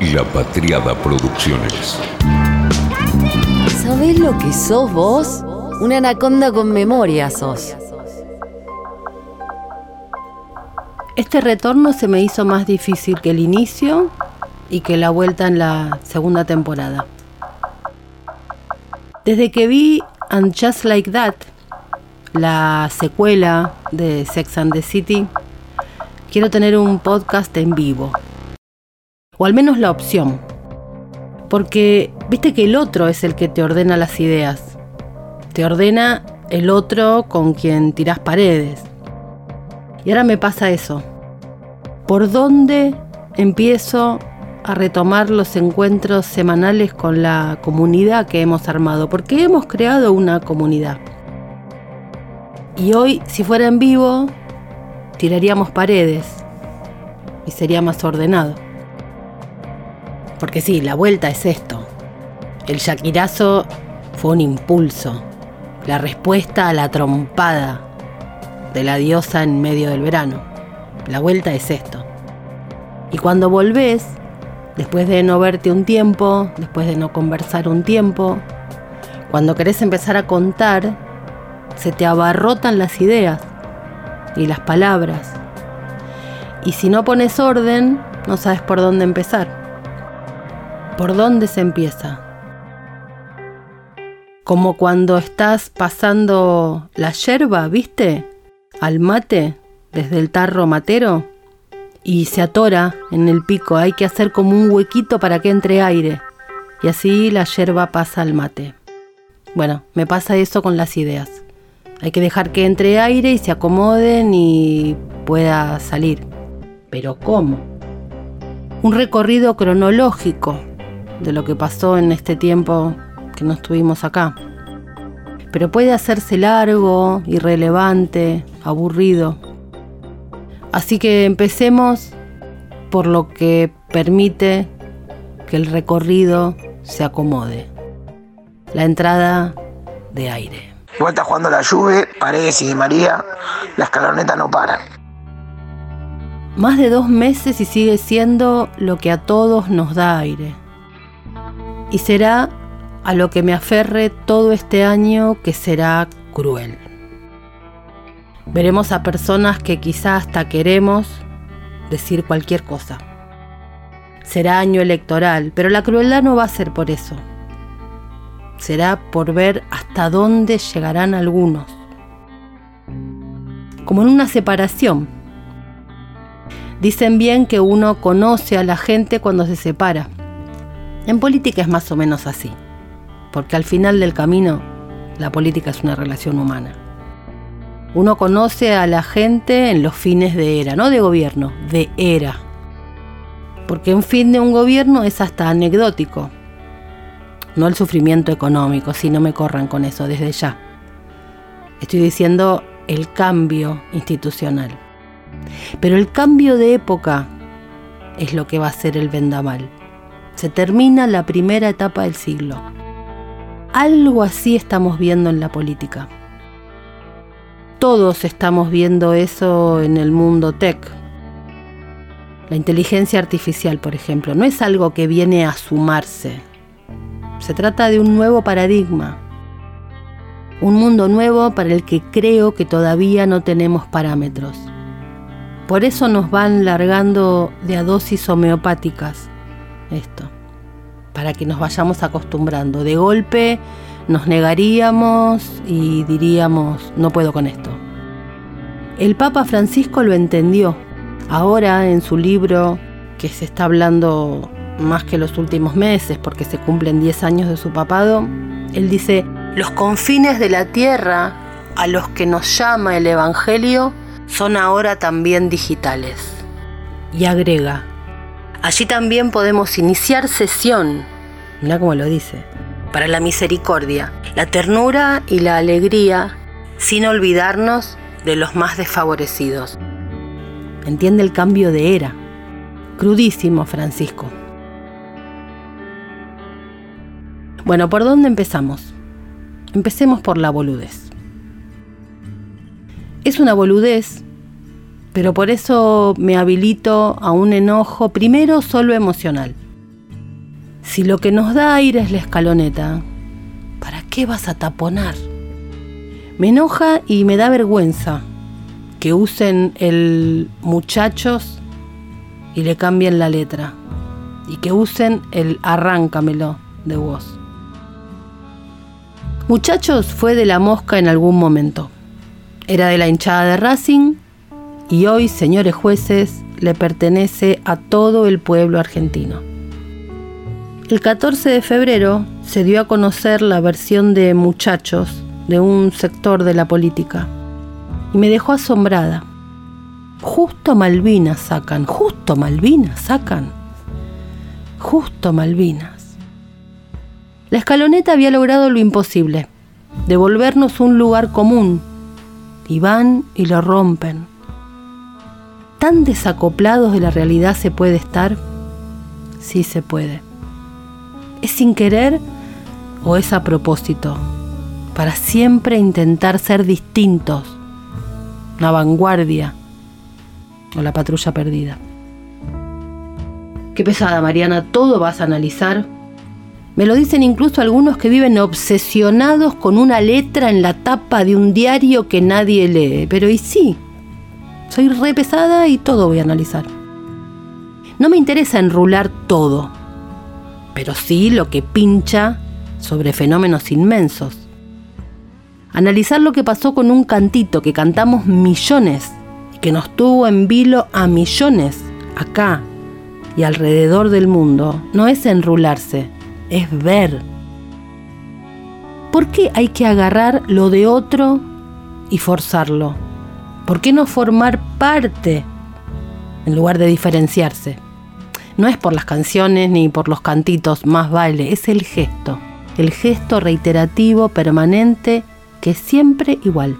La Patriada Producciones. ¿Sabés lo que sos vos? Una anaconda con memoria sos. Este retorno se me hizo más difícil que el inicio y que la vuelta en la segunda temporada. Desde que vi And Just Like That, la secuela de Sex and the City, quiero tener un podcast en vivo. O al menos la opción. Porque viste que el otro es el que te ordena las ideas. Te ordena el otro con quien tirás paredes. Y ahora me pasa eso. ¿Por dónde empiezo a retomar los encuentros semanales con la comunidad que hemos armado? Porque hemos creado una comunidad. Y hoy, si fuera en vivo, tiraríamos paredes y sería más ordenado. Porque sí, la vuelta es esto. El yaquirazo fue un impulso, la respuesta a la trompada de la diosa en medio del verano. La vuelta es esto. Y cuando volvés, después de no verte un tiempo, después de no conversar un tiempo, cuando querés empezar a contar, se te abarrotan las ideas y las palabras. Y si no pones orden, no sabes por dónde empezar. ¿Por dónde se empieza? Como cuando estás pasando la yerba, ¿viste? Al mate, desde el tarro matero, y se atora en el pico. Hay que hacer como un huequito para que entre aire. Y así la yerba pasa al mate. Bueno, me pasa eso con las ideas. Hay que dejar que entre aire y se acomoden y pueda salir. Pero ¿cómo? Un recorrido cronológico de lo que pasó en este tiempo que no estuvimos acá. Pero puede hacerse largo, irrelevante, aburrido. Así que empecemos por lo que permite que el recorrido se acomode. La entrada de aire. Igual está jugando la lluvia, Paredes y de María, la escaloneta no paran. Más de dos meses y sigue siendo lo que a todos nos da aire. Y será a lo que me aferre todo este año que será cruel. Veremos a personas que quizá hasta queremos decir cualquier cosa. Será año electoral, pero la crueldad no va a ser por eso será por ver hasta dónde llegarán algunos. Como en una separación. Dicen bien que uno conoce a la gente cuando se separa. En política es más o menos así, porque al final del camino la política es una relación humana. Uno conoce a la gente en los fines de era, no de gobierno, de era. Porque un fin de un gobierno es hasta anecdótico, no el sufrimiento económico, si no me corran con eso desde ya. Estoy diciendo el cambio institucional. Pero el cambio de época es lo que va a ser el vendaval. Se termina la primera etapa del siglo. Algo así estamos viendo en la política. Todos estamos viendo eso en el mundo tech. La inteligencia artificial, por ejemplo, no es algo que viene a sumarse, se trata de un nuevo paradigma, un mundo nuevo para el que creo que todavía no tenemos parámetros. Por eso nos van largando de a dosis homeopáticas esto, para que nos vayamos acostumbrando. De golpe nos negaríamos y diríamos, no puedo con esto. El Papa Francisco lo entendió. Ahora en su libro, que se está hablando más que los últimos meses, porque se cumplen 10 años de su papado, él dice, los confines de la tierra a los que nos llama el Evangelio son ahora también digitales. Y agrega, allí también podemos iniciar sesión, mira cómo lo dice, para la misericordia, la ternura y la alegría, sin olvidarnos de los más desfavorecidos. Entiende el cambio de era. Crudísimo, Francisco. Bueno, ¿por dónde empezamos? Empecemos por la boludez. Es una boludez, pero por eso me habilito a un enojo primero solo emocional. Si lo que nos da aire es la escaloneta, ¿para qué vas a taponar? Me enoja y me da vergüenza que usen el muchachos y le cambien la letra. Y que usen el arráncamelo de vos. Muchachos fue de la mosca en algún momento. Era de la hinchada de Racing y hoy, señores jueces, le pertenece a todo el pueblo argentino. El 14 de febrero se dio a conocer la versión de Muchachos de un sector de la política y me dejó asombrada. Justo Malvinas sacan, justo Malvinas sacan, justo Malvinas. La escaloneta había logrado lo imposible, devolvernos un lugar común, y van y lo rompen. ¿Tan desacoplados de la realidad se puede estar? Sí se puede. ¿Es sin querer o es a propósito? Para siempre intentar ser distintos. La vanguardia o la patrulla perdida. Qué pesada, Mariana, todo vas a analizar. Me lo dicen incluso algunos que viven obsesionados con una letra en la tapa de un diario que nadie lee. Pero y sí, soy re pesada y todo voy a analizar. No me interesa enrular todo, pero sí lo que pincha sobre fenómenos inmensos. Analizar lo que pasó con un cantito que cantamos millones y que nos tuvo en vilo a millones acá y alrededor del mundo no es enrularse, es ver. ¿Por qué hay que agarrar lo de otro y forzarlo? ¿Por qué no formar parte en lugar de diferenciarse? No es por las canciones ni por los cantitos, más vale, es el gesto. El gesto reiterativo, permanente, que es siempre igual.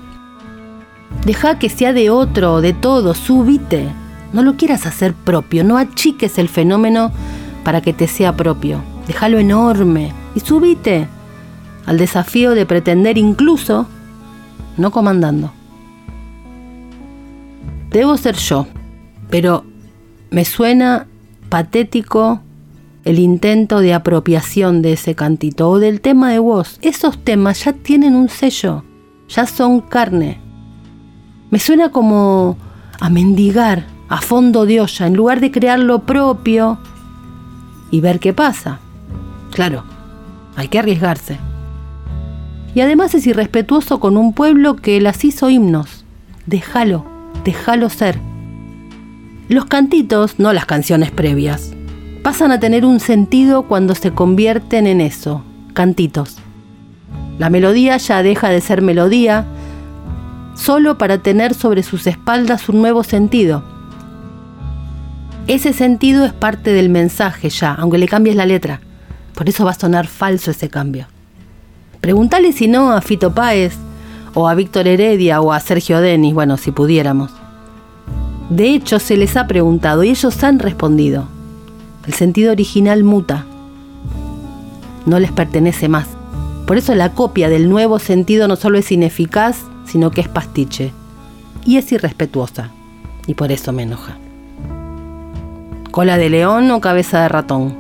Deja que sea de otro, de todo, subite. No lo quieras hacer propio, no achiques el fenómeno para que te sea propio. Déjalo enorme y subite al desafío de pretender incluso no comandando. Debo ser yo, pero me suena patético el intento de apropiación de ese cantito o del tema de voz. Esos temas ya tienen un sello, ya son carne. Me suena como a mendigar a fondo de olla en lugar de crear lo propio y ver qué pasa. Claro, hay que arriesgarse. Y además es irrespetuoso con un pueblo que las hizo himnos. Déjalo, déjalo ser. Los cantitos, no las canciones previas, pasan a tener un sentido cuando se convierten en eso, cantitos. La melodía ya deja de ser melodía, solo para tener sobre sus espaldas un nuevo sentido. Ese sentido es parte del mensaje ya, aunque le cambies la letra. Por eso va a sonar falso ese cambio. Pregúntale si no a Fito Páez, o a Víctor Heredia, o a Sergio Denis, bueno, si pudiéramos. De hecho, se les ha preguntado y ellos han respondido. El sentido original muta. No les pertenece más. Por eso la copia del nuevo sentido no solo es ineficaz, sino que es pastiche. Y es irrespetuosa. Y por eso me enoja cola de león o cabeza de ratón.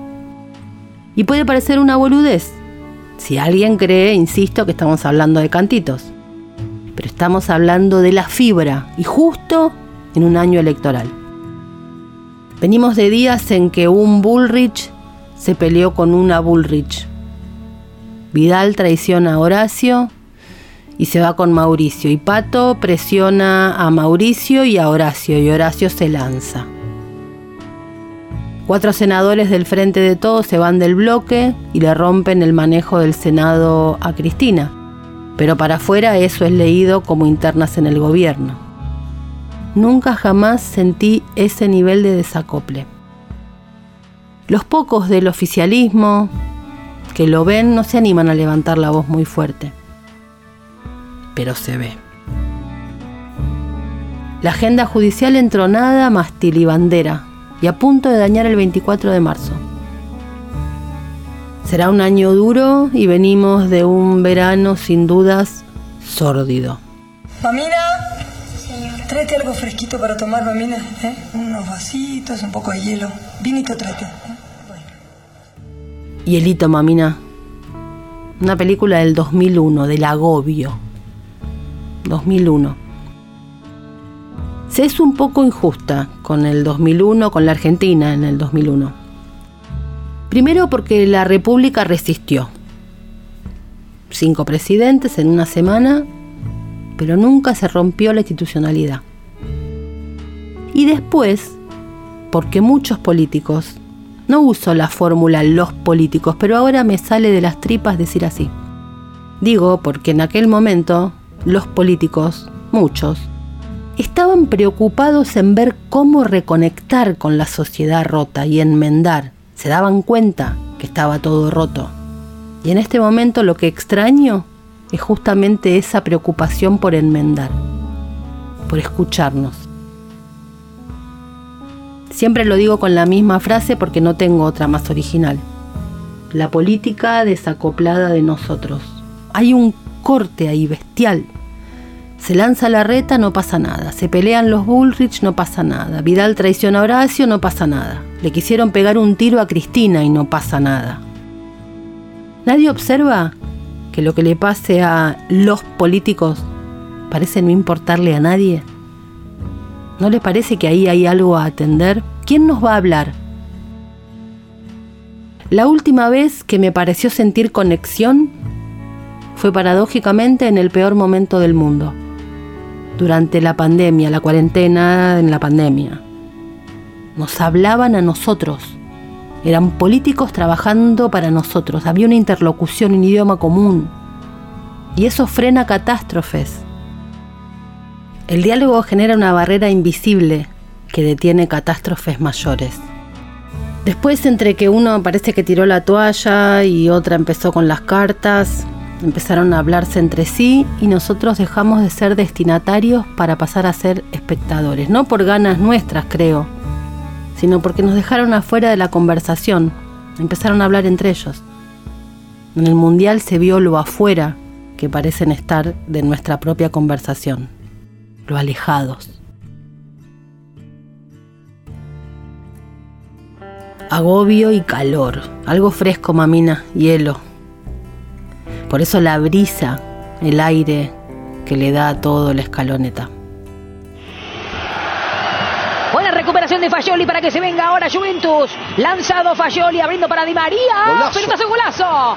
Y puede parecer una boludez, si alguien cree, insisto, que estamos hablando de cantitos. Pero estamos hablando de la fibra, y justo en un año electoral. Venimos de días en que un Bullrich se peleó con una Bullrich. Vidal traiciona a Horacio y se va con Mauricio. Y Pato presiona a Mauricio y a Horacio, y Horacio se lanza. Cuatro senadores del Frente de Todos se van del bloque y le rompen el manejo del Senado a Cristina. Pero para afuera eso es leído como internas en el gobierno. Nunca jamás sentí ese nivel de desacople. Los pocos del oficialismo que lo ven no se animan a levantar la voz muy fuerte. Pero se ve. La agenda judicial entronada más tilibandera y a punto de dañar el 24 de marzo. Será un año duro y venimos de un verano sin dudas sórdido. Mamina, tráete algo fresquito para tomar, mamina. ¿eh? Unos vasitos, un poco de hielo. Vinito tráete. ¿eh? Hielito Mamina. Una película del 2001, del agobio. 2001. Se es un poco injusta con el 2001, con la Argentina en el 2001. Primero porque la República resistió. Cinco presidentes en una semana, pero nunca se rompió la institucionalidad. Y después, porque muchos políticos, no uso la fórmula los políticos, pero ahora me sale de las tripas decir así. Digo porque en aquel momento los políticos, muchos, estaban preocupados en ver cómo reconectar con la sociedad rota y enmendar. Se daban cuenta que estaba todo roto. Y en este momento lo que extraño es justamente esa preocupación por enmendar, por escucharnos. Siempre lo digo con la misma frase porque no tengo otra más original. La política desacoplada de nosotros. Hay un corte ahí bestial. Se lanza la reta, no pasa nada. Se pelean los Bullrich, no pasa nada. Vidal traiciona a Horacio, no pasa nada. Le quisieron pegar un tiro a Cristina y no pasa nada. Nadie observa que lo que le pase a los políticos parece no importarle a nadie. ¿No le parece que ahí hay algo a atender? ¿Quién nos va a hablar? La última vez que me pareció sentir conexión fue paradójicamente en el peor momento del mundo, durante la pandemia, la cuarentena en la pandemia. Nos hablaban a nosotros, eran políticos trabajando para nosotros, había una interlocución, un idioma común, y eso frena catástrofes el diálogo genera una barrera invisible que detiene catástrofes mayores. Después, entre que uno parece que tiró la toalla y otra empezó con las cartas, empezaron a hablarse entre sí y nosotros dejamos de ser destinatarios para pasar a ser espectadores. No por ganas nuestras, creo, sino porque nos dejaron afuera de la conversación. Empezaron a hablar entre ellos. En el Mundial se vio lo afuera que parecen estar de nuestra propia conversación lo alejados. Agobio y calor, algo fresco, mamina, hielo. Por eso la brisa, el aire que le da a todo la escaloneta. Buena recuperación de Fayoli para que se venga ahora Juventus. Lanzado Fayoli abriendo para Di María. Golazo. Pelotazo golazo.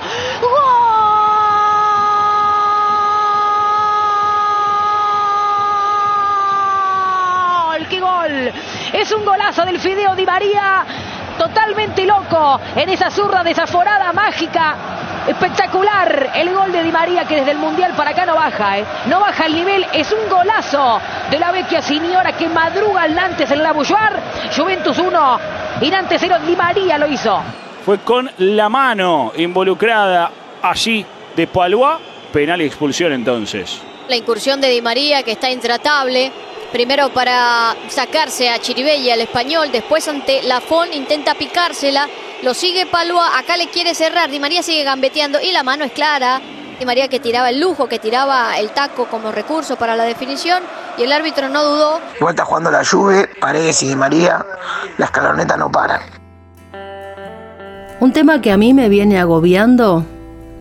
¡Gol! ¡Qué gol! Es un golazo del Fideo Di María. Totalmente loco en esa zurda desaforada mágica. Espectacular el gol de Di María que desde el Mundial para acá no baja, ¿eh? no baja el nivel, es un golazo de la vecchia señora que madruga al Nantes en la Bulluar. Juventus 1 y Nantes 0, Di María lo hizo. Fue con la mano involucrada allí de Palois. Penal y expulsión entonces. La incursión de Di María que está intratable. Primero para sacarse a Chiribella, el español. Después ante Lafón intenta picársela. Lo sigue Palua. Acá le quiere cerrar. Di María sigue gambeteando y la mano es clara. Di María que tiraba el lujo, que tiraba el taco como recurso para la definición. Y el árbitro no dudó. Igual está jugando la Juve, Paredes y Di María, la escaloneta no paran. Un tema que a mí me viene agobiando,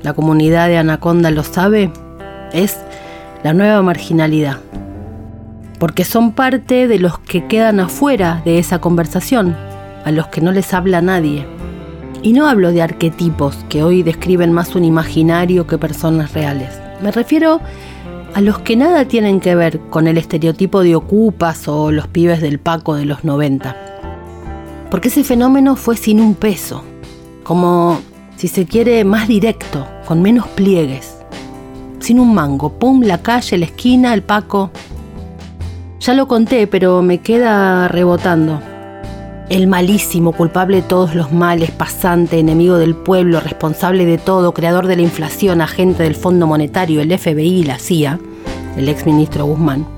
la comunidad de Anaconda lo sabe, es la nueva marginalidad. Porque son parte de los que quedan afuera de esa conversación, a los que no les habla nadie. Y no hablo de arquetipos que hoy describen más un imaginario que personas reales. Me refiero a los que nada tienen que ver con el estereotipo de ocupas o los pibes del Paco de los 90. Porque ese fenómeno fue sin un peso, como si se quiere más directo, con menos pliegues. Sin un mango, pum, la calle, la esquina, el Paco. Ya lo conté, pero me queda rebotando. El malísimo, culpable de todos los males, pasante, enemigo del pueblo, responsable de todo, creador de la inflación, agente del Fondo Monetario, el FBI y la CIA, el exministro Guzmán,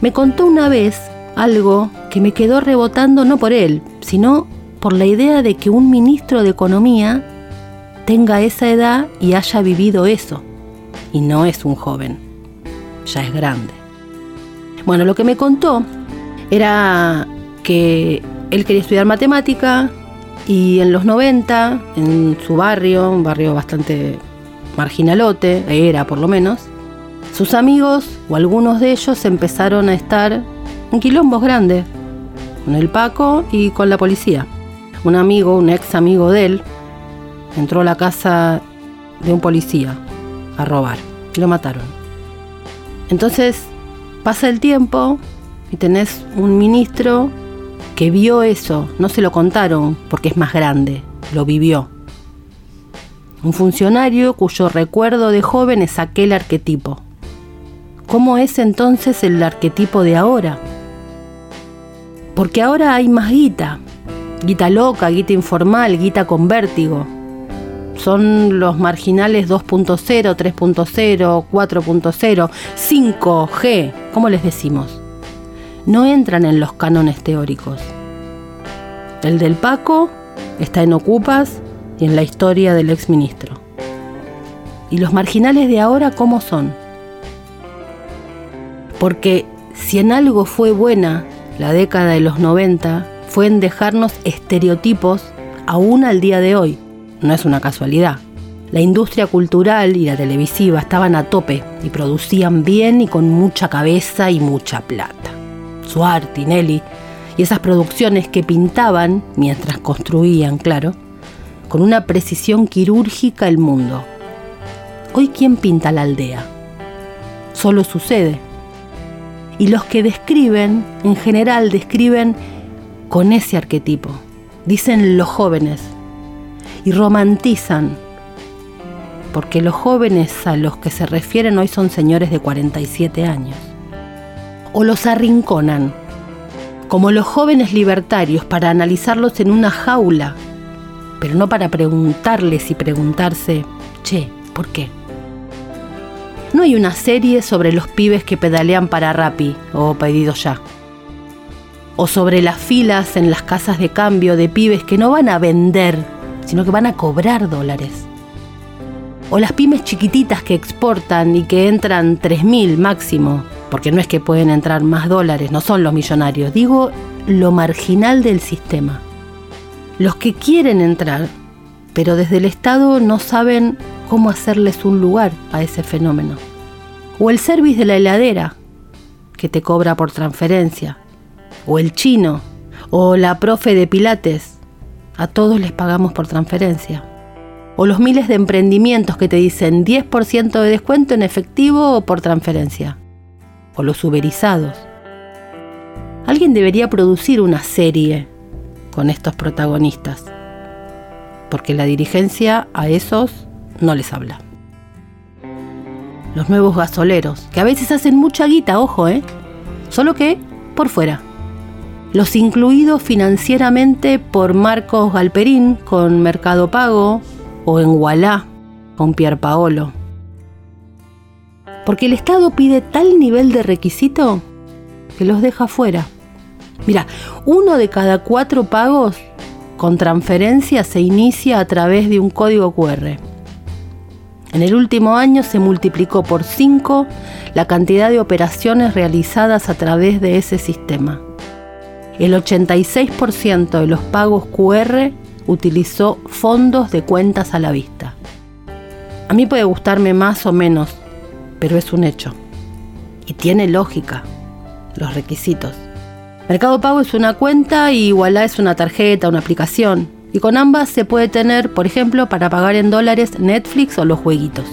me contó una vez algo que me quedó rebotando no por él, sino por la idea de que un ministro de Economía tenga esa edad y haya vivido eso. Y no es un joven, ya es grande. Bueno, lo que me contó era que él quería estudiar matemática, Y en los 90, en su barrio, un barrio bastante marginalote, era por lo menos, sus amigos o algunos de ellos empezaron a estar en quilombos grandes, con el Paco y con la policía. Un amigo, un ex amigo de él, entró a la casa de un policía a robar y lo mataron. Entonces pasa el tiempo y tenés un ministro que vio eso, no se lo contaron porque es más grande, lo vivió. Un funcionario cuyo recuerdo de joven es aquel arquetipo. ¿Cómo es entonces el arquetipo de ahora? Porque ahora hay más guita. Guita loca, guita informal, guita con vértigo. Son los marginales 2.0, 3.0, 4.0, 5G, ¿cómo les decimos? No entran en los cánones teóricos. El del Paco está en Ocupas y en la historia del exministro. ¿Y los marginales de ahora cómo son? Porque si en algo fue buena la década de los 90, fue en dejarnos estereotipos aún al día de hoy. No es una casualidad. La industria cultural y la televisiva estaban a tope y producían bien y con mucha cabeza y mucha plata. Suar, Tinelli y esas producciones que pintaban, mientras construían, claro, con una precisión quirúrgica el mundo. Hoy, ¿quién pinta la aldea? Solo sucede. Y los que describen, en general, describen con ese arquetipo. Dicen los jóvenes. Y romantizan. Porque los jóvenes a los que se refieren hoy son señores de 47 años. O los arrinconan como los jóvenes libertarios para analizarlos en una jaula, pero no para preguntarles y preguntarse, che, ¿por qué? No hay una serie sobre los pibes que pedalean para Rappi o pedido ya. O sobre las filas en las casas de cambio de pibes que no van a vender, sino que van a cobrar dólares. O las pymes chiquititas que exportan y que entran 3.000 máximo porque no es que pueden entrar más dólares, no son los millonarios, digo lo marginal del sistema. Los que quieren entrar, pero desde el Estado no saben cómo hacerles un lugar a ese fenómeno. O el service de la heladera, que te cobra por transferencia. O el chino, o la profe de pilates, a todos les pagamos por transferencia. O los miles de emprendimientos que te dicen 10% de descuento en efectivo o por transferencia o los uberizados. Alguien debería producir una serie con estos protagonistas, porque la dirigencia a esos no les habla. Los nuevos gasoleros, que a veces hacen mucha guita, ojo, ¿eh? Solo que por fuera. Los incluidos financieramente por Marcos Galperín con Mercado Pago o en Wallah con Pier Paolo porque el Estado pide tal nivel de requisito que los deja fuera. Mira, uno de cada cuatro pagos con transferencia se inicia a través de un código QR. En el último año se multiplicó por 5 la cantidad de operaciones realizadas a través de ese sistema. El 86% de los pagos QR utilizó fondos de cuentas a la vista. A mí puede gustarme más o menos pero es un hecho. Y tiene lógica los requisitos. Mercado Pago es una cuenta y Igualá es una tarjeta, una aplicación. Y con ambas se puede tener, por ejemplo, para pagar en dólares Netflix o los jueguitos.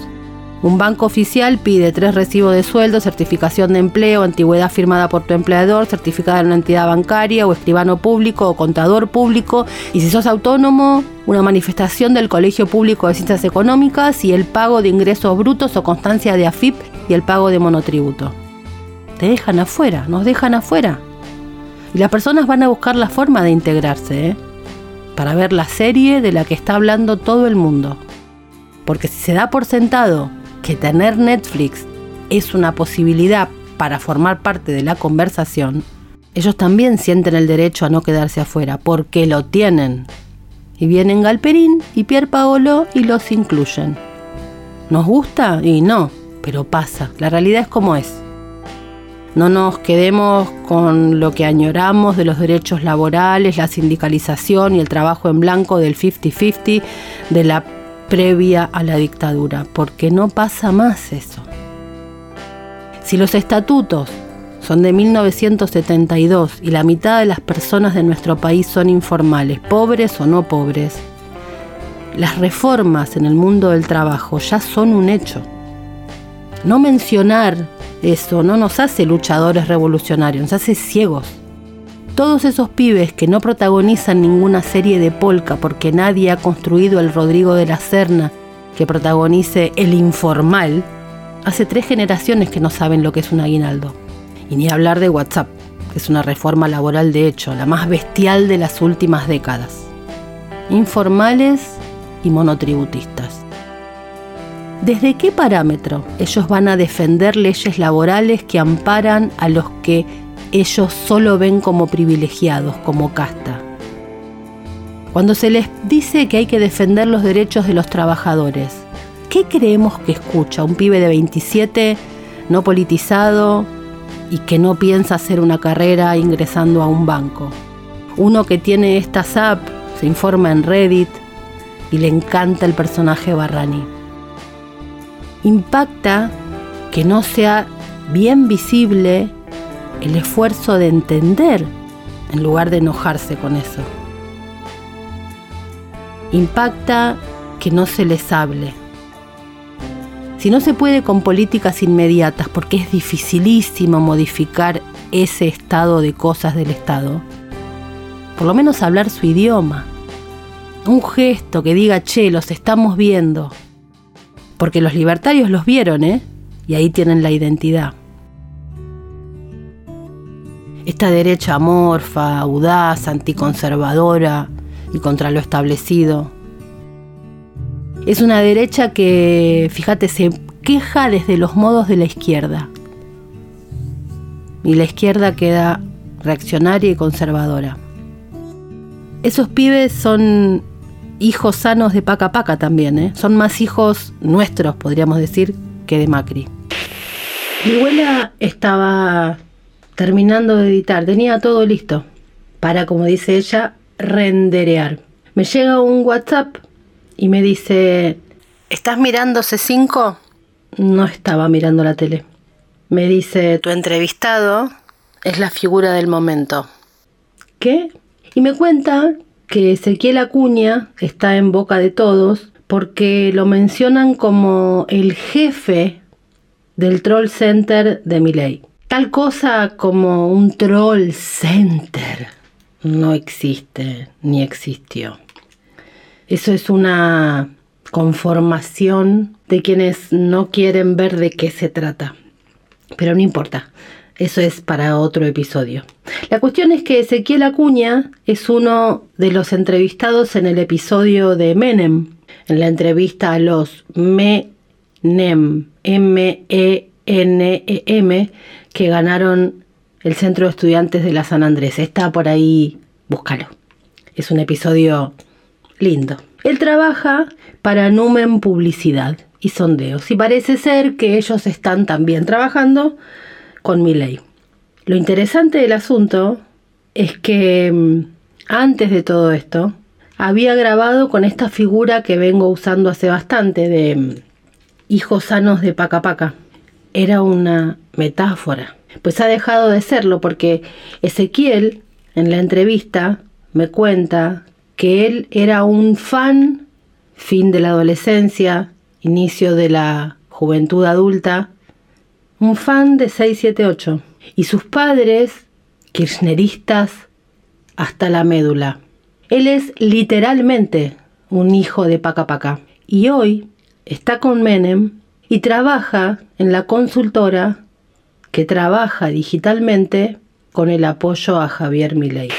Un banco oficial pide tres recibos de sueldo, certificación de empleo, antigüedad firmada por tu empleador, certificada en una entidad bancaria o escribano público o contador público. Y si sos autónomo, una manifestación del Colegio Público de Ciencias Económicas y el pago de ingresos brutos o constancia de AFIP y el pago de monotributo. Te dejan afuera, nos dejan afuera. Y las personas van a buscar la forma de integrarse, ¿eh? para ver la serie de la que está hablando todo el mundo. Porque si se da por sentado que tener Netflix es una posibilidad para formar parte de la conversación, ellos también sienten el derecho a no quedarse afuera, porque lo tienen. Y vienen Galperín y Pier Paolo y los incluyen. ¿Nos gusta? Y no, pero pasa. La realidad es como es. No nos quedemos con lo que añoramos de los derechos laborales, la sindicalización y el trabajo en blanco del 50-50 de la previa a la dictadura, porque no pasa más eso. Si los estatutos son de 1972 y la mitad de las personas de nuestro país son informales, pobres o no pobres, las reformas en el mundo del trabajo ya son un hecho. No mencionar eso no nos hace luchadores revolucionarios, nos hace ciegos. Todos esos pibes que no protagonizan ninguna serie de polka porque nadie ha construido el Rodrigo de la Serna que protagonice el informal, hace tres generaciones que no saben lo que es un aguinaldo. Y ni hablar de WhatsApp, que es una reforma laboral de hecho, la más bestial de las últimas décadas. Informales y monotributistas. ¿Desde qué parámetro ellos van a defender leyes laborales que amparan a los que ellos solo ven como privilegiados, como casta? Cuando se les dice que hay que defender los derechos de los trabajadores, ¿qué creemos que escucha un pibe de 27, no politizado y que no piensa hacer una carrera ingresando a un banco? Uno que tiene esta SAP, se informa en Reddit y le encanta el personaje Barrani impacta que no sea bien visible el esfuerzo de entender en lugar de enojarse con eso. Impacta que no se les hable. Si no se puede con políticas inmediatas, porque es dificilísimo modificar ese estado de cosas del Estado, por lo menos hablar su idioma. Un gesto que diga, che, los estamos viendo, porque los libertarios los vieron, ¿eh? Y ahí tienen la identidad. Esta derecha amorfa, audaz, anticonservadora y contra lo establecido. Es una derecha que, fíjate, se queja desde los modos de la izquierda. Y la izquierda queda reaccionaria y conservadora. Esos pibes son hijos sanos de Paca Paca también, ¿eh? Son más hijos nuestros, podríamos decir, que de Macri. Mi abuela estaba terminando de editar, tenía todo listo para, como dice ella, renderear. Me llega un WhatsApp y me dice, ¿estás mirando C5? No estaba mirando la tele. Me dice, tu entrevistado es la figura del momento. ¿Qué? Y me cuenta que Ezequiel Acuña está en boca de todos porque lo mencionan como el jefe del troll center de Miley. Tal cosa como un troll center no existe ni existió. Eso es una conformación de quienes no quieren ver de qué se trata. Pero no importa. Eso es para otro episodio. La cuestión es que Ezequiel Acuña es uno de los entrevistados en el episodio de Menem, en la entrevista a los Menem, M-E-N-E-M, que ganaron el Centro de Estudiantes de la San Andrés. Está por ahí, búscalo. Es un episodio lindo. Él trabaja para Numen Publicidad y Sondeos y parece ser que ellos están también trabajando con mi ley. Lo interesante del asunto es que mm, antes de todo esto había grabado con esta figura que vengo usando hace bastante de mm, hijos sanos de Paca Paca. Era una metáfora. Pues ha dejado de serlo porque Ezequiel en la entrevista me cuenta que él era un fan, fin de la adolescencia, inicio de la juventud adulta, un fan de 678 y sus padres kirchneristas hasta la médula. Él es literalmente un hijo de Paca Paca y hoy está con Menem y trabaja en la consultora que trabaja digitalmente con el apoyo a Javier Milei.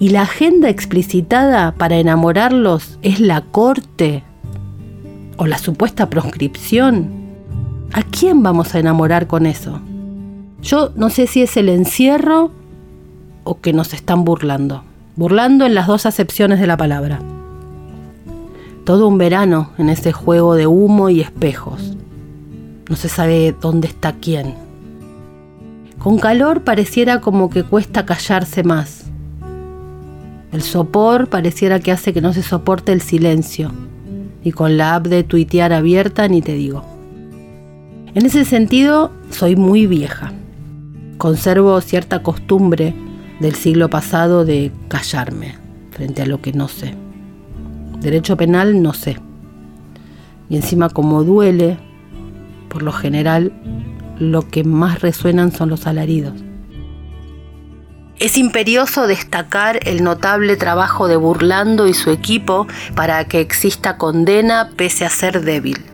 Y la agenda explicitada para enamorarlos es la corte o la supuesta proscripción ¿A quién vamos a enamorar con eso? Yo no sé si es el encierro o que nos están burlando. Burlando en las dos acepciones de la palabra. Todo un verano en ese juego de humo y espejos. No se sabe dónde está quién. Con calor pareciera como que cuesta callarse más. El sopor pareciera que hace que no se soporte el silencio. Y con la app de tuitear abierta ni te digo. En ese sentido, soy muy vieja. Conservo cierta costumbre del siglo pasado de callarme frente a lo que no sé. Derecho penal no sé. Y encima como duele, por lo general, lo que más resuenan son los alaridos. Es imperioso destacar el notable trabajo de Burlando y su equipo para que exista condena pese a ser débil.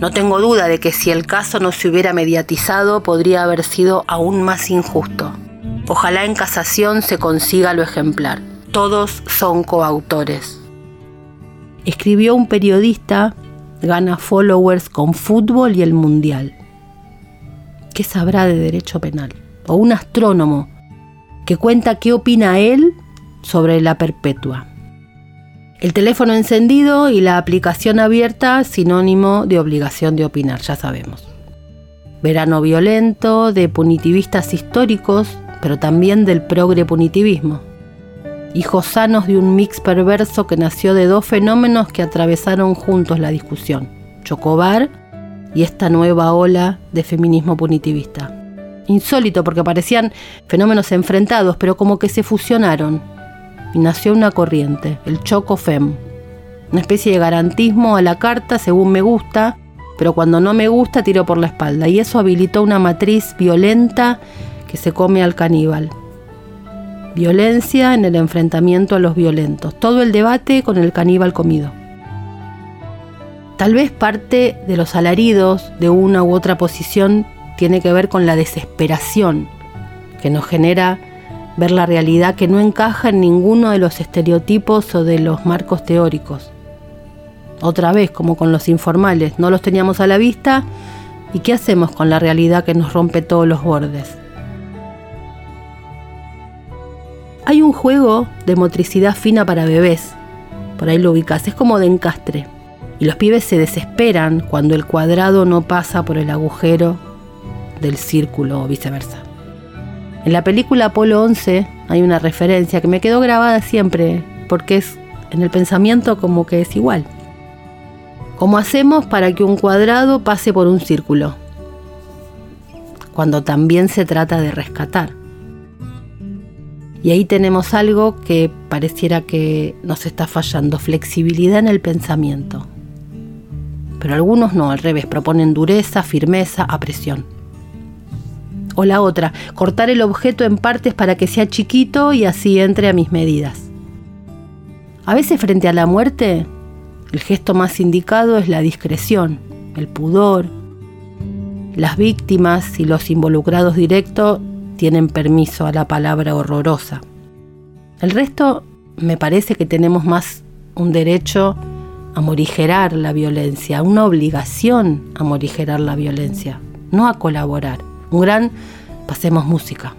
No tengo duda de que si el caso no se hubiera mediatizado podría haber sido aún más injusto. Ojalá en casación se consiga lo ejemplar. Todos son coautores. Escribió un periodista, gana followers con fútbol y el mundial. ¿Qué sabrá de derecho penal? O un astrónomo que cuenta qué opina él sobre la perpetua. El teléfono encendido y la aplicación abierta, sinónimo de obligación de opinar, ya sabemos. Verano violento, de punitivistas históricos, pero también del progre punitivismo. Hijos sanos de un mix perverso que nació de dos fenómenos que atravesaron juntos la discusión, Chocobar y esta nueva ola de feminismo punitivista. Insólito porque parecían fenómenos enfrentados, pero como que se fusionaron y nació una corriente, el Choco Fem. Una especie de garantismo a la carta según me gusta, pero cuando no me gusta tiro por la espalda. Y eso habilitó una matriz violenta que se come al caníbal. Violencia en el enfrentamiento a los violentos. Todo el debate con el caníbal comido. Tal vez parte de los alaridos de una u otra posición tiene que ver con la desesperación que nos genera ver la realidad que no encaja en ninguno de los estereotipos o de los marcos teóricos. Otra vez, como con los informales, no los teníamos a la vista y ¿qué hacemos con la realidad que nos rompe todos los bordes? Hay un juego de motricidad fina para bebés, por ahí lo ubicas, es como de encastre. Y los pibes se desesperan cuando el cuadrado no pasa por el agujero del círculo o viceversa. En la película Apolo 11 hay una referencia que me quedó grabada siempre, porque es en el pensamiento como que es igual. ¿Cómo hacemos para que un cuadrado pase por un círculo? Cuando también se trata de rescatar. Y ahí tenemos algo que pareciera que nos está fallando, flexibilidad en el pensamiento. Pero algunos no, al revés, proponen dureza, firmeza, apresión. O la otra, cortar el objeto en partes para que sea chiquito y así entre a mis medidas. A veces frente a la muerte, el gesto más indicado es la discreción, el pudor. Las víctimas y los involucrados directos tienen permiso a la palabra horrorosa. El resto me parece que tenemos más un derecho a morigerar la violencia, una obligación a morigerar la violencia, no a colaborar un gran pasemos música.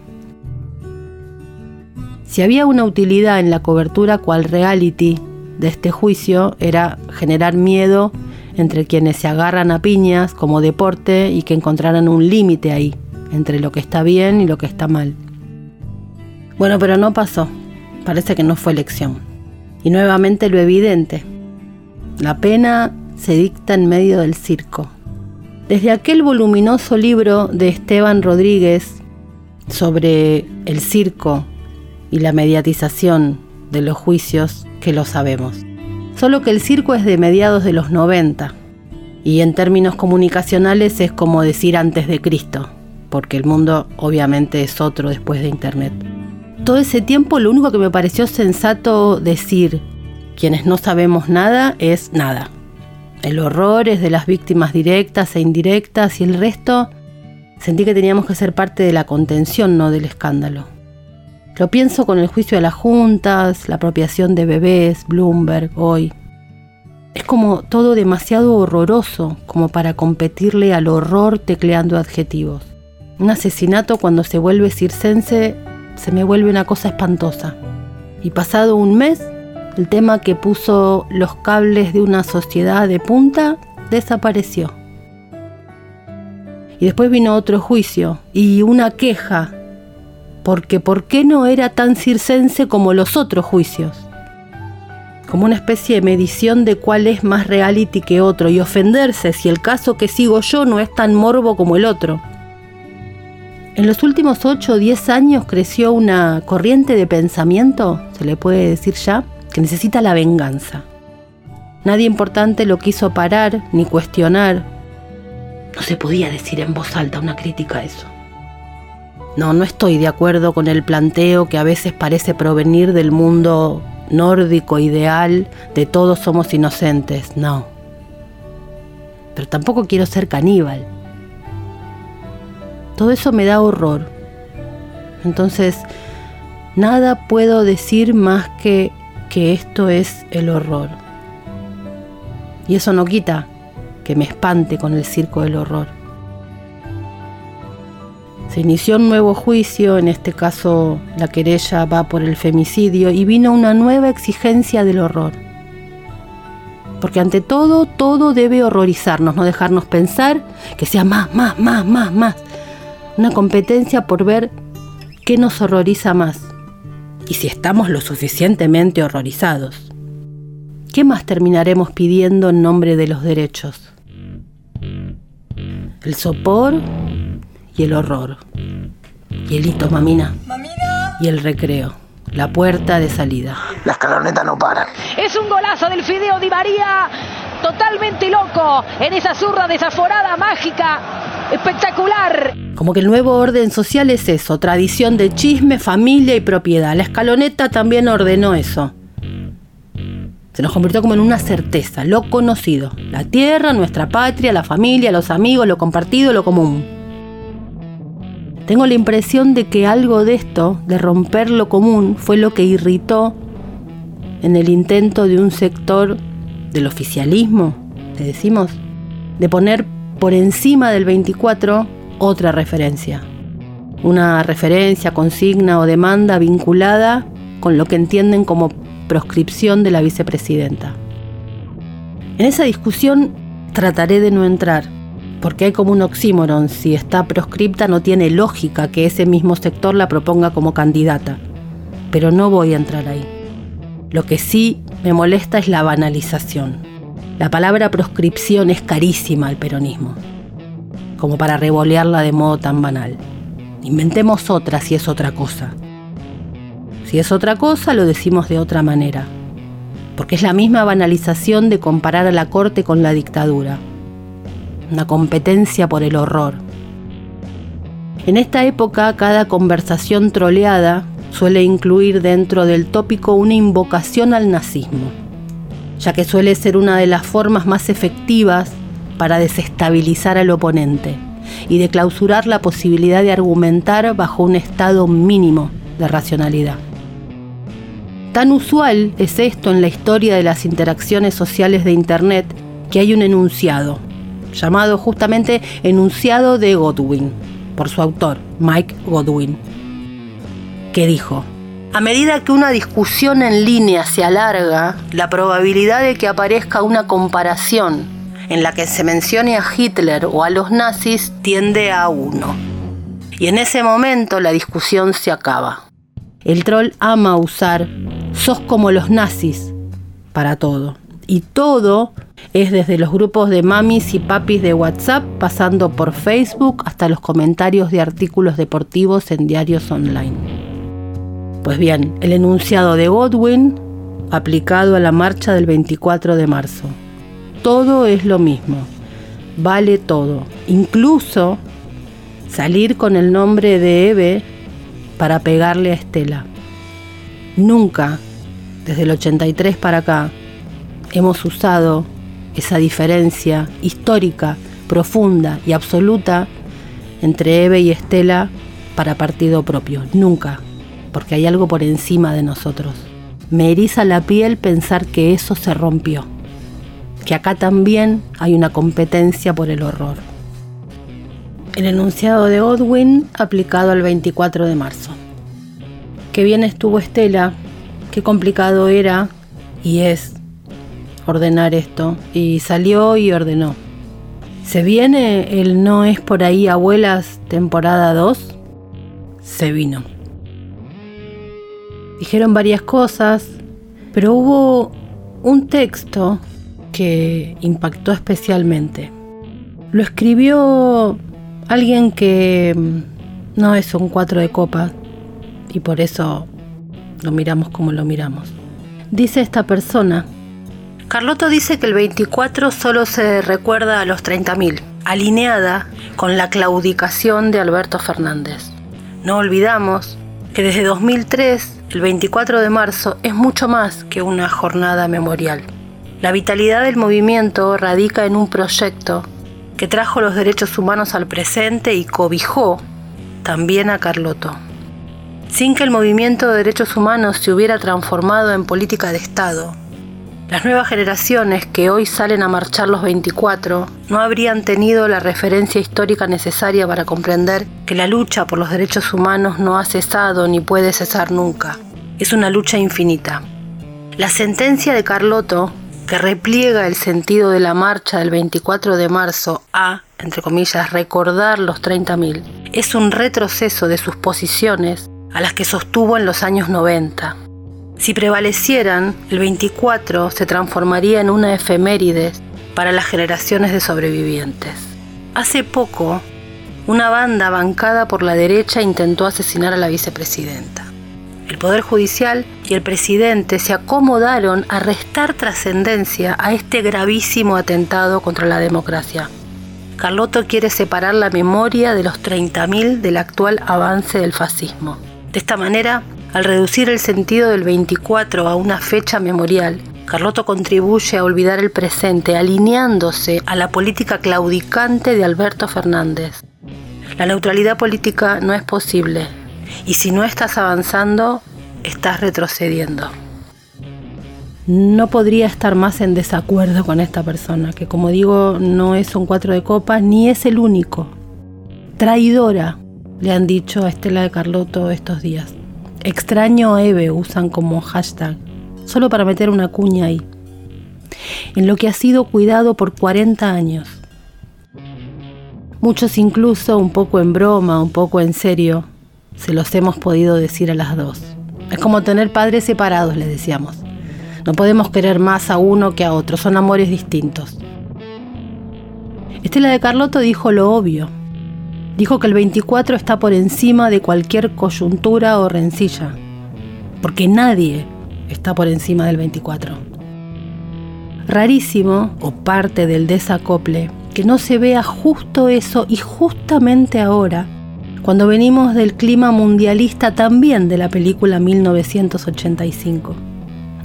Si había una utilidad en la cobertura cual reality de este juicio era generar miedo entre quienes se agarran a piñas como deporte y que encontraran un límite ahí, entre lo que está bien y lo que está mal. Bueno, pero no pasó. Parece que no fue elección. Y nuevamente lo evidente. La pena se dicta en medio del circo. Desde aquel voluminoso libro de Esteban Rodríguez sobre el circo y la mediatización de los juicios que lo sabemos. Solo que el circo es de mediados de los 90 y en términos comunicacionales es como decir antes de Cristo, porque el mundo obviamente es otro después de Internet. Todo ese tiempo lo único que me pareció sensato decir, quienes no sabemos nada, es nada. El horror es de las víctimas directas e indirectas y el resto sentí que teníamos que ser parte de la contención, no del escándalo. Lo pienso con el juicio de las juntas, la apropiación de bebés, Bloomberg, hoy. Es como todo demasiado horroroso como para competirle al horror tecleando adjetivos. Un asesinato cuando se vuelve circense se me vuelve una cosa espantosa. Y pasado un mes el tema que puso los cables de una sociedad de punta desapareció. Y después vino otro juicio y una queja, porque ¿por qué no era tan circense como los otros juicios? Como una especie de medición de cuál es más reality que otro y ofenderse si el caso que sigo yo no es tan morbo como el otro. En los últimos 8 o 10 años creció una corriente de pensamiento, se le puede decir ya, que necesita la venganza. Nadie importante lo quiso parar ni cuestionar. No se podía decir en voz alta una crítica a eso. No, no estoy de acuerdo con el planteo que a veces parece provenir del mundo nórdico ideal de todos somos inocentes, no. Pero tampoco quiero ser caníbal. Todo eso me da horror. Entonces, nada puedo decir más que que esto es el horror. Y eso no quita que me espante con el circo del horror. Se inició un nuevo juicio, en este caso la querella va por el femicidio, y vino una nueva exigencia del horror. Porque ante todo, todo debe horrorizarnos, no dejarnos pensar que sea más, más, más, más, más. Una competencia por ver qué nos horroriza más y si estamos lo suficientemente horrorizados. ¿Qué más terminaremos pidiendo en nombre de los derechos? El sopor y el horror. Y el hito, mamina. Y el recreo. La puerta de salida. La escaloneta no para. Es un golazo del Fideo Di María, totalmente loco, en esa zurra desaforada, mágica, espectacular. Como que el nuevo orden social es eso, tradición de chisme, familia y propiedad. La escaloneta también ordenó eso. Se nos convirtió como en una certeza, lo conocido. La tierra, nuestra patria, la familia, los amigos, lo compartido, lo común. Tengo la impresión de que algo de esto, de romper lo común, fue lo que irritó en el intento de un sector del oficialismo, le decimos, de poner por encima del 24 otra referencia. Una referencia, consigna o demanda vinculada con lo que entienden como proscripción de la vicepresidenta. En esa discusión trataré de no entrar, porque hay como un oxímoron, si está proscripta no tiene lógica que ese mismo sector la proponga como candidata, pero no voy a entrar ahí. Lo que sí me molesta es la banalización. La palabra proscripción es carísima al peronismo, como para revolearla de modo tan banal. Inventemos otra si es otra cosa. Si es otra cosa, lo decimos de otra manera, porque es la misma banalización de comparar a la corte con la dictadura, una competencia por el horror. En esta época, cada conversación troleada suele incluir dentro del tópico una invocación al nazismo, ya que suele ser una de las formas más efectivas para desestabilizar al oponente y de clausurar la posibilidad de argumentar bajo un estado mínimo de racionalidad. Tan usual es esto en la historia de las interacciones sociales de Internet que hay un enunciado, llamado justamente Enunciado de Godwin, por su autor, Mike Godwin, que dijo, a medida que una discusión en línea se alarga, la probabilidad de que aparezca una comparación en la que se mencione a Hitler o a los nazis tiende a uno. Y en ese momento la discusión se acaba. El troll ama usar sos como los nazis para todo. Y todo es desde los grupos de mamis y papis de WhatsApp, pasando por Facebook hasta los comentarios de artículos deportivos en diarios online. Pues bien, el enunciado de Godwin aplicado a la marcha del 24 de marzo. Todo es lo mismo, vale todo, incluso salir con el nombre de Eve para pegarle a Estela. Nunca, desde el 83 para acá, hemos usado esa diferencia histórica, profunda y absoluta entre Eve y Estela para partido propio. Nunca, porque hay algo por encima de nosotros. Me eriza la piel pensar que eso se rompió, que acá también hay una competencia por el horror. El enunciado de Godwin aplicado al 24 de marzo. Qué bien estuvo Estela, qué complicado era y es ordenar esto. Y salió y ordenó. ¿Se viene el No es por ahí abuelas temporada 2? Se vino. Dijeron varias cosas, pero hubo un texto que impactó especialmente. Lo escribió alguien que mm, no es un cuatro de copa y por eso lo miramos como lo miramos. Dice esta persona, Carlotto dice que el 24 solo se recuerda a los 30.000, alineada con la claudicación de Alberto Fernández. No olvidamos que desde 2003 el 24 de marzo es mucho más que una jornada memorial. La vitalidad del movimiento radica en un proyecto que trajo los derechos humanos al presente y cobijó también a Carlotto. Sin que el movimiento de derechos humanos se hubiera transformado en política de Estado, las nuevas generaciones que hoy salen a marchar los 24 no habrían tenido la referencia histórica necesaria para comprender que la lucha por los derechos humanos no ha cesado ni puede cesar nunca. Es una lucha infinita. La sentencia de Carlotto, que repliega el sentido de la marcha del 24 de marzo a, entre comillas, recordar los 30.000, es un retroceso de sus posiciones a las que sostuvo en los años 90. Si prevalecieran, el 24 se transformaría en una efeméride para las generaciones de sobrevivientes. Hace poco, una banda bancada por la derecha intentó asesinar a la vicepresidenta. El Poder Judicial y el presidente se acomodaron a restar trascendencia a este gravísimo atentado contra la democracia. Carlotto quiere separar la memoria de los 30.000 del actual avance del fascismo. De esta manera, al reducir el sentido del 24 a una fecha memorial, Carlotto contribuye a olvidar el presente, alineándose a la política claudicante de Alberto Fernández. La neutralidad política no es posible, y si no estás avanzando, estás retrocediendo. No podría estar más en desacuerdo con esta persona, que como digo, no es un cuatro de copas ni es el único. Traidora, le han dicho a Estela de Carlotto estos días. Extraño Eve usan como hashtag, solo para meter una cuña ahí. En lo que ha sido cuidado por 40 años. Muchos incluso, un poco en broma, un poco en serio, se los hemos podido decir a las dos. Es como tener padres separados, les decíamos. No podemos querer más a uno que a otro, son amores distintos. Estela de Carlotto dijo lo obvio, dijo que el 24 está por encima de cualquier coyuntura o rencilla, porque nadie está por encima del 24. Rarísimo, o parte del desacople, que no se vea justo eso y justamente ahora, cuando venimos del clima mundialista también de la película 1985.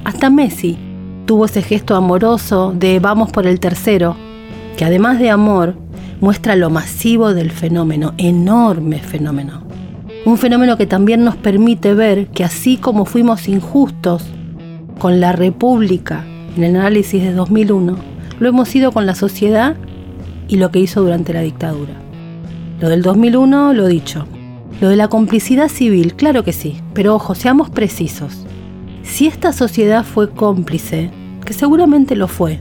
Hasta Messi tuvo ese gesto amoroso de vamos por el tercero, que además de amor, muestra lo masivo del fenómeno, enorme fenómeno. Un fenómeno que también nos permite ver que así como fuimos injustos con la República en el análisis de 2001, lo hemos sido con la sociedad y lo que hizo durante la dictadura. Lo del 2001, lo dicho. Lo de la complicidad civil, claro que sí, pero ojo, seamos precisos. Si esta sociedad fue cómplice, que seguramente lo fue,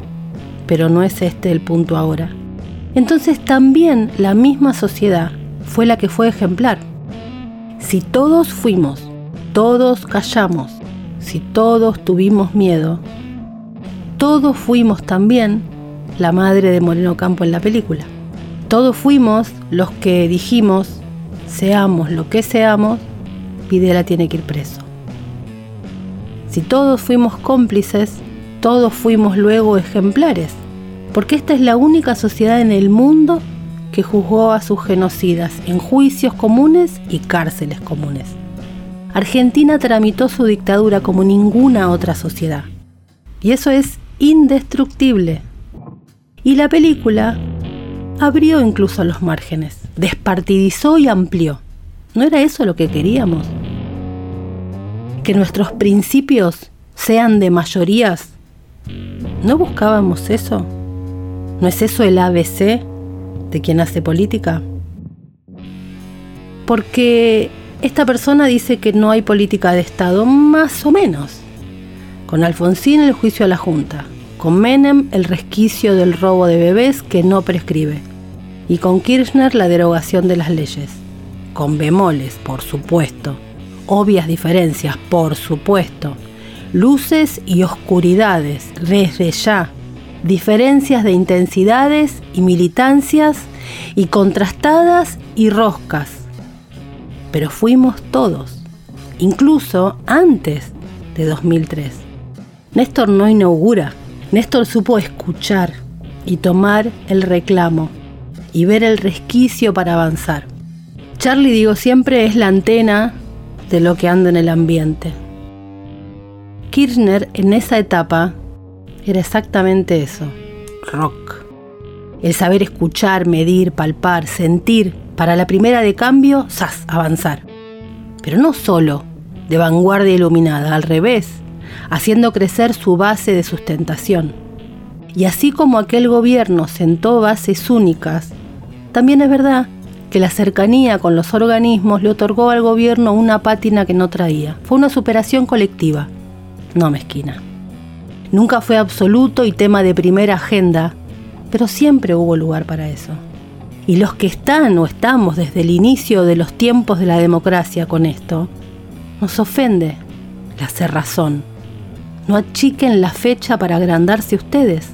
pero no es este el punto ahora, entonces también la misma sociedad fue la que fue ejemplar. Si todos fuimos, todos callamos, si todos tuvimos miedo, todos fuimos también la madre de Moreno Campo en la película. Todos fuimos los que dijimos, seamos lo que seamos, Videla tiene que ir preso. Si todos fuimos cómplices, todos fuimos luego ejemplares porque esta es la única sociedad en el mundo que juzgó a sus genocidas en juicios comunes y cárceles comunes. Argentina tramitó su dictadura como ninguna otra sociedad. Y eso es indestructible. Y la película abrió incluso los márgenes, despartidizó y amplió. ¿No era eso lo que queríamos? Que nuestros principios sean de mayorías. ¿No buscábamos eso? ¿No es eso el ABC de quien hace política? Porque esta persona dice que no hay política de Estado, más o menos. Con Alfonsín el juicio a la Junta, con Menem el resquicio del robo de bebés que no prescribe, y con Kirchner la derogación de las leyes. Con bemoles, por supuesto. Obvias diferencias, por supuesto. Luces y oscuridades, desde ya. Diferencias de intensidades y militancias y contrastadas y roscas. Pero fuimos todos, incluso antes de 2003. Néstor no inaugura, Néstor supo escuchar y tomar el reclamo y ver el resquicio para avanzar. Charlie, digo siempre, es la antena de lo que anda en el ambiente. Kirchner en esa etapa era exactamente eso, rock. El saber escuchar, medir, palpar, sentir, para la primera de cambio, ¡zas! avanzar. Pero no solo de vanguardia iluminada, al revés, haciendo crecer su base de sustentación. Y así como aquel gobierno sentó bases únicas, también es verdad que la cercanía con los organismos le otorgó al gobierno una pátina que no traía. Fue una superación colectiva, no mezquina. Nunca fue absoluto y tema de primera agenda, pero siempre hubo lugar para eso. Y los que están o estamos desde el inicio de los tiempos de la democracia con esto, nos ofende la cerrazón. No achiquen la fecha para agrandarse ustedes.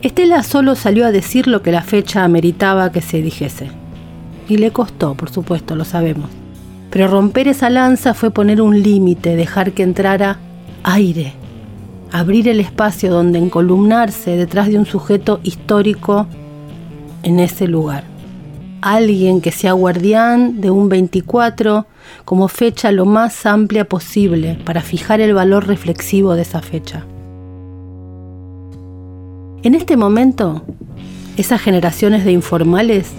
Estela solo salió a decir lo que la fecha ameritaba que se dijese. Y le costó, por supuesto, lo sabemos. Pero romper esa lanza fue poner un límite, dejar que entrara aire, abrir el espacio donde encolumnarse detrás de un sujeto histórico en ese lugar. Alguien que sea guardián de un 24 como fecha lo más amplia posible para fijar el valor reflexivo de esa fecha. En este momento, esas generaciones de informales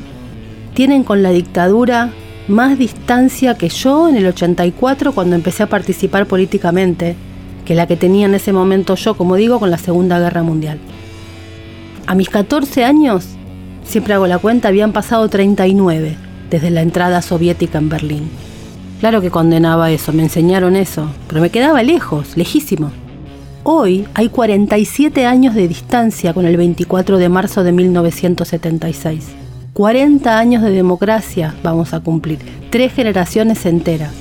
tienen con la dictadura más distancia que yo en el 84 cuando empecé a participar políticamente, que la que tenía en ese momento yo, como digo, con la Segunda Guerra Mundial. A mis 14 años, siempre hago la cuenta, habían pasado 39 desde la entrada soviética en Berlín. Claro que condenaba eso, me enseñaron eso, pero me quedaba lejos, lejísimo. Hoy hay 47 años de distancia con el 24 de marzo de 1976. 40 años de democracia vamos a cumplir, tres generaciones enteras.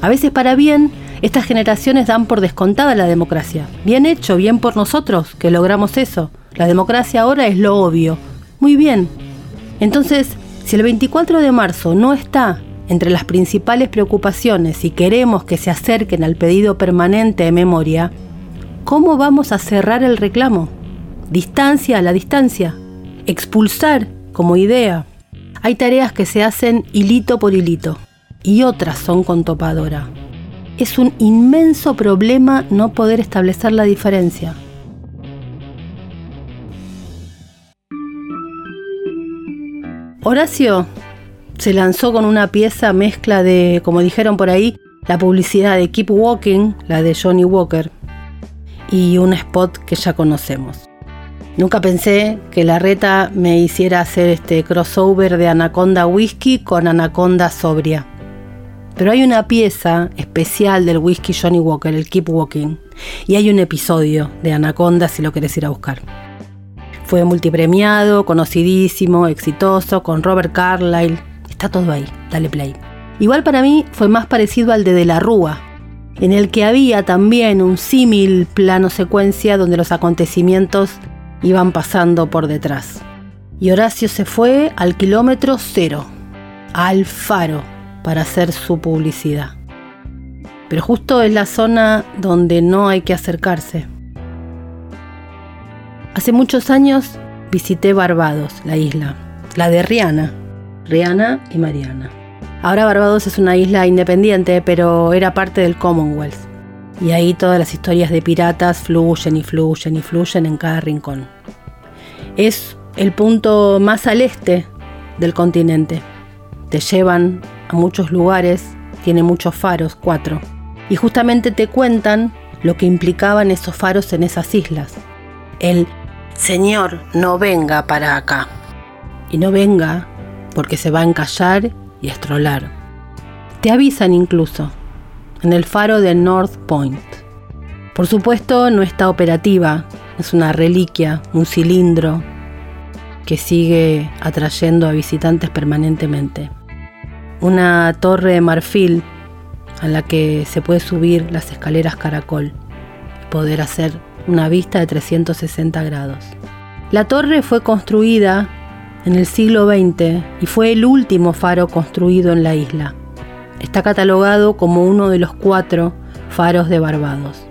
A veces para bien, estas generaciones dan por descontada la democracia. Bien hecho, bien por nosotros que logramos eso. La democracia ahora es lo obvio. Muy bien. Entonces, si el 24 de marzo no está entre las principales preocupaciones si queremos que se acerquen al pedido permanente de memoria, ¿cómo vamos a cerrar el reclamo? Distancia a la distancia. Expulsar como idea. Hay tareas que se hacen hilito por hilito y otras son con topadora. Es un inmenso problema no poder establecer la diferencia. Horacio se lanzó con una pieza mezcla de, como dijeron por ahí, la publicidad de Keep Walking, la de Johnny Walker, y un spot que ya conocemos. Nunca pensé que la reta me hiciera hacer este crossover de Anaconda Whisky con Anaconda Sobria. Pero hay una pieza especial del whisky Johnny Walker, el Keep Walking, y hay un episodio de Anaconda si lo querés ir a buscar. Fue multipremiado, conocidísimo, exitoso, con Robert Carlyle, Está todo ahí, dale play. Igual para mí fue más parecido al de De la Rúa, en el que había también un símil plano secuencia donde los acontecimientos iban pasando por detrás. Y Horacio se fue al kilómetro cero, al faro, para hacer su publicidad. Pero justo es la zona donde no hay que acercarse. Hace muchos años visité Barbados, la isla, la de Rihanna, Rihanna y Mariana. Ahora Barbados es una isla independiente, pero era parte del Commonwealth. Y ahí todas las historias de piratas fluyen y fluyen y fluyen en cada rincón. Es el punto más al este del continente. Te llevan a muchos lugares, tiene muchos faros, cuatro. Y justamente te cuentan lo que implicaban esos faros en esas islas. El Señor, no venga para acá. Y no venga porque se va a encallar y estrolar. Te avisan incluso, en el faro de North Point. Por supuesto no está operativa, es una reliquia, un cilindro. que sigue atrayendo a visitantes permanentemente. Una torre de marfil a la que se puede subir las escaleras caracol y poder hacer una vista de 360 grados. La torre fue construida en el siglo XX y fue el último faro construido en la isla. Está catalogado como uno de los cuatro faros de Barbados.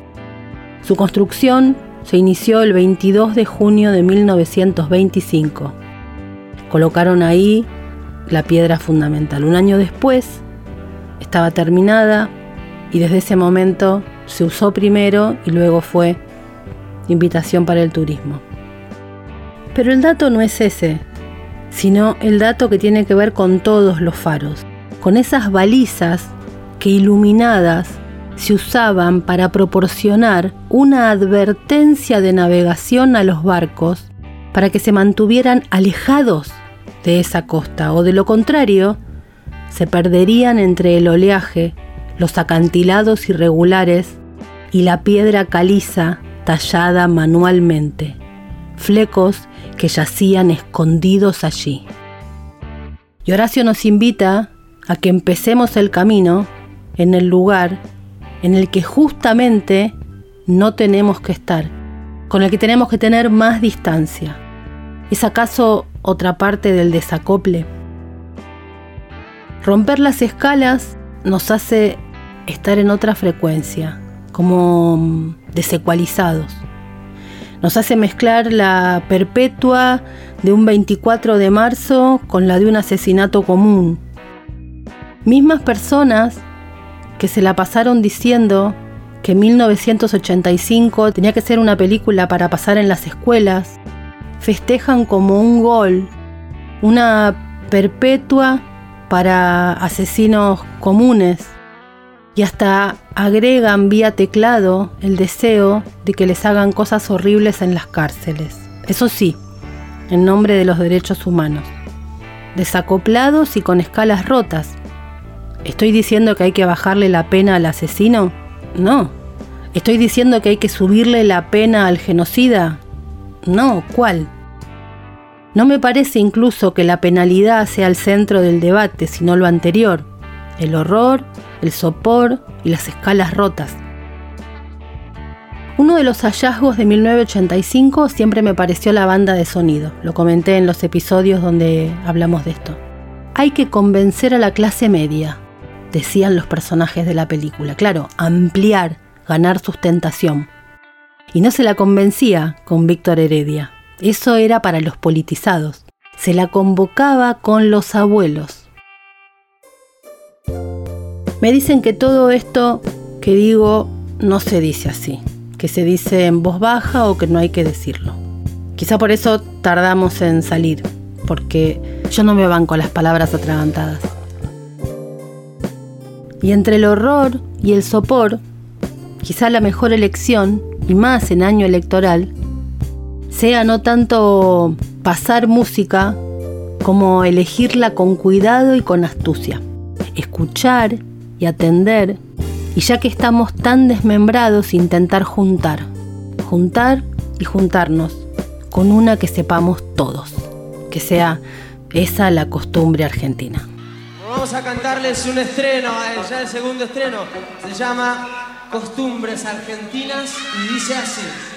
Su construcción se inició el 22 de junio de 1925. Colocaron ahí la piedra fundamental. Un año después estaba terminada y desde ese momento se usó primero y luego fue invitación para el turismo. Pero el dato no es ese, sino el dato que tiene que ver con todos los faros, con esas balizas que iluminadas se usaban para proporcionar una advertencia de navegación a los barcos para que se mantuvieran alejados de esa costa o de lo contrario, se perderían entre el oleaje, los acantilados irregulares y la piedra caliza tallada manualmente, flecos que yacían escondidos allí. Y Horacio nos invita a que empecemos el camino en el lugar en el que justamente no tenemos que estar, con el que tenemos que tener más distancia. ¿Es acaso otra parte del desacople? Romper las escalas nos hace estar en otra frecuencia, como desecualizados. Nos hace mezclar la perpetua de un 24 de marzo con la de un asesinato común. Mismas personas que se la pasaron diciendo que 1985 tenía que ser una película para pasar en las escuelas, festejan como un gol, una perpetua para asesinos comunes y hasta agregan vía teclado el deseo de que les hagan cosas horribles en las cárceles. Eso sí, en nombre de los derechos humanos. Desacoplados y con escalas rotas, ¿Estoy diciendo que hay que bajarle la pena al asesino? No. ¿Estoy diciendo que hay que subirle la pena al genocida? No, ¿cuál? No me parece incluso que la penalidad sea el centro del debate, sino lo anterior, el horror, el sopor y las escalas rotas. Uno de los hallazgos de 1985 siempre me pareció la banda de sonido, lo comenté en los episodios donde hablamos de esto. Hay que convencer a la clase media, decían los personajes de la película. Claro, ampliar, ganar sustentación. Y no se la convencía con Víctor Heredia. Eso era para los politizados. Se la convocaba con los abuelos. Me dicen que todo esto que digo no se dice así, que se dice en voz baja o que no hay que decirlo. Quizá por eso tardamos en salir, porque yo no me banco las palabras atragantadas. Y entre el horror y el sopor, quizá la mejor elección, y más en año electoral, sea no tanto pasar música como elegirla con cuidado y con astucia. Escuchar y atender, y ya que estamos tan desmembrados, intentar juntar. Juntar y juntarnos con una que sepamos todos, que sea esa la costumbre argentina. Vamos a cantarles un estreno, ya el segundo estreno. Se llama Costumbres Argentinas y dice así.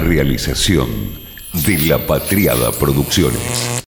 Realización de La Patriada Producciones.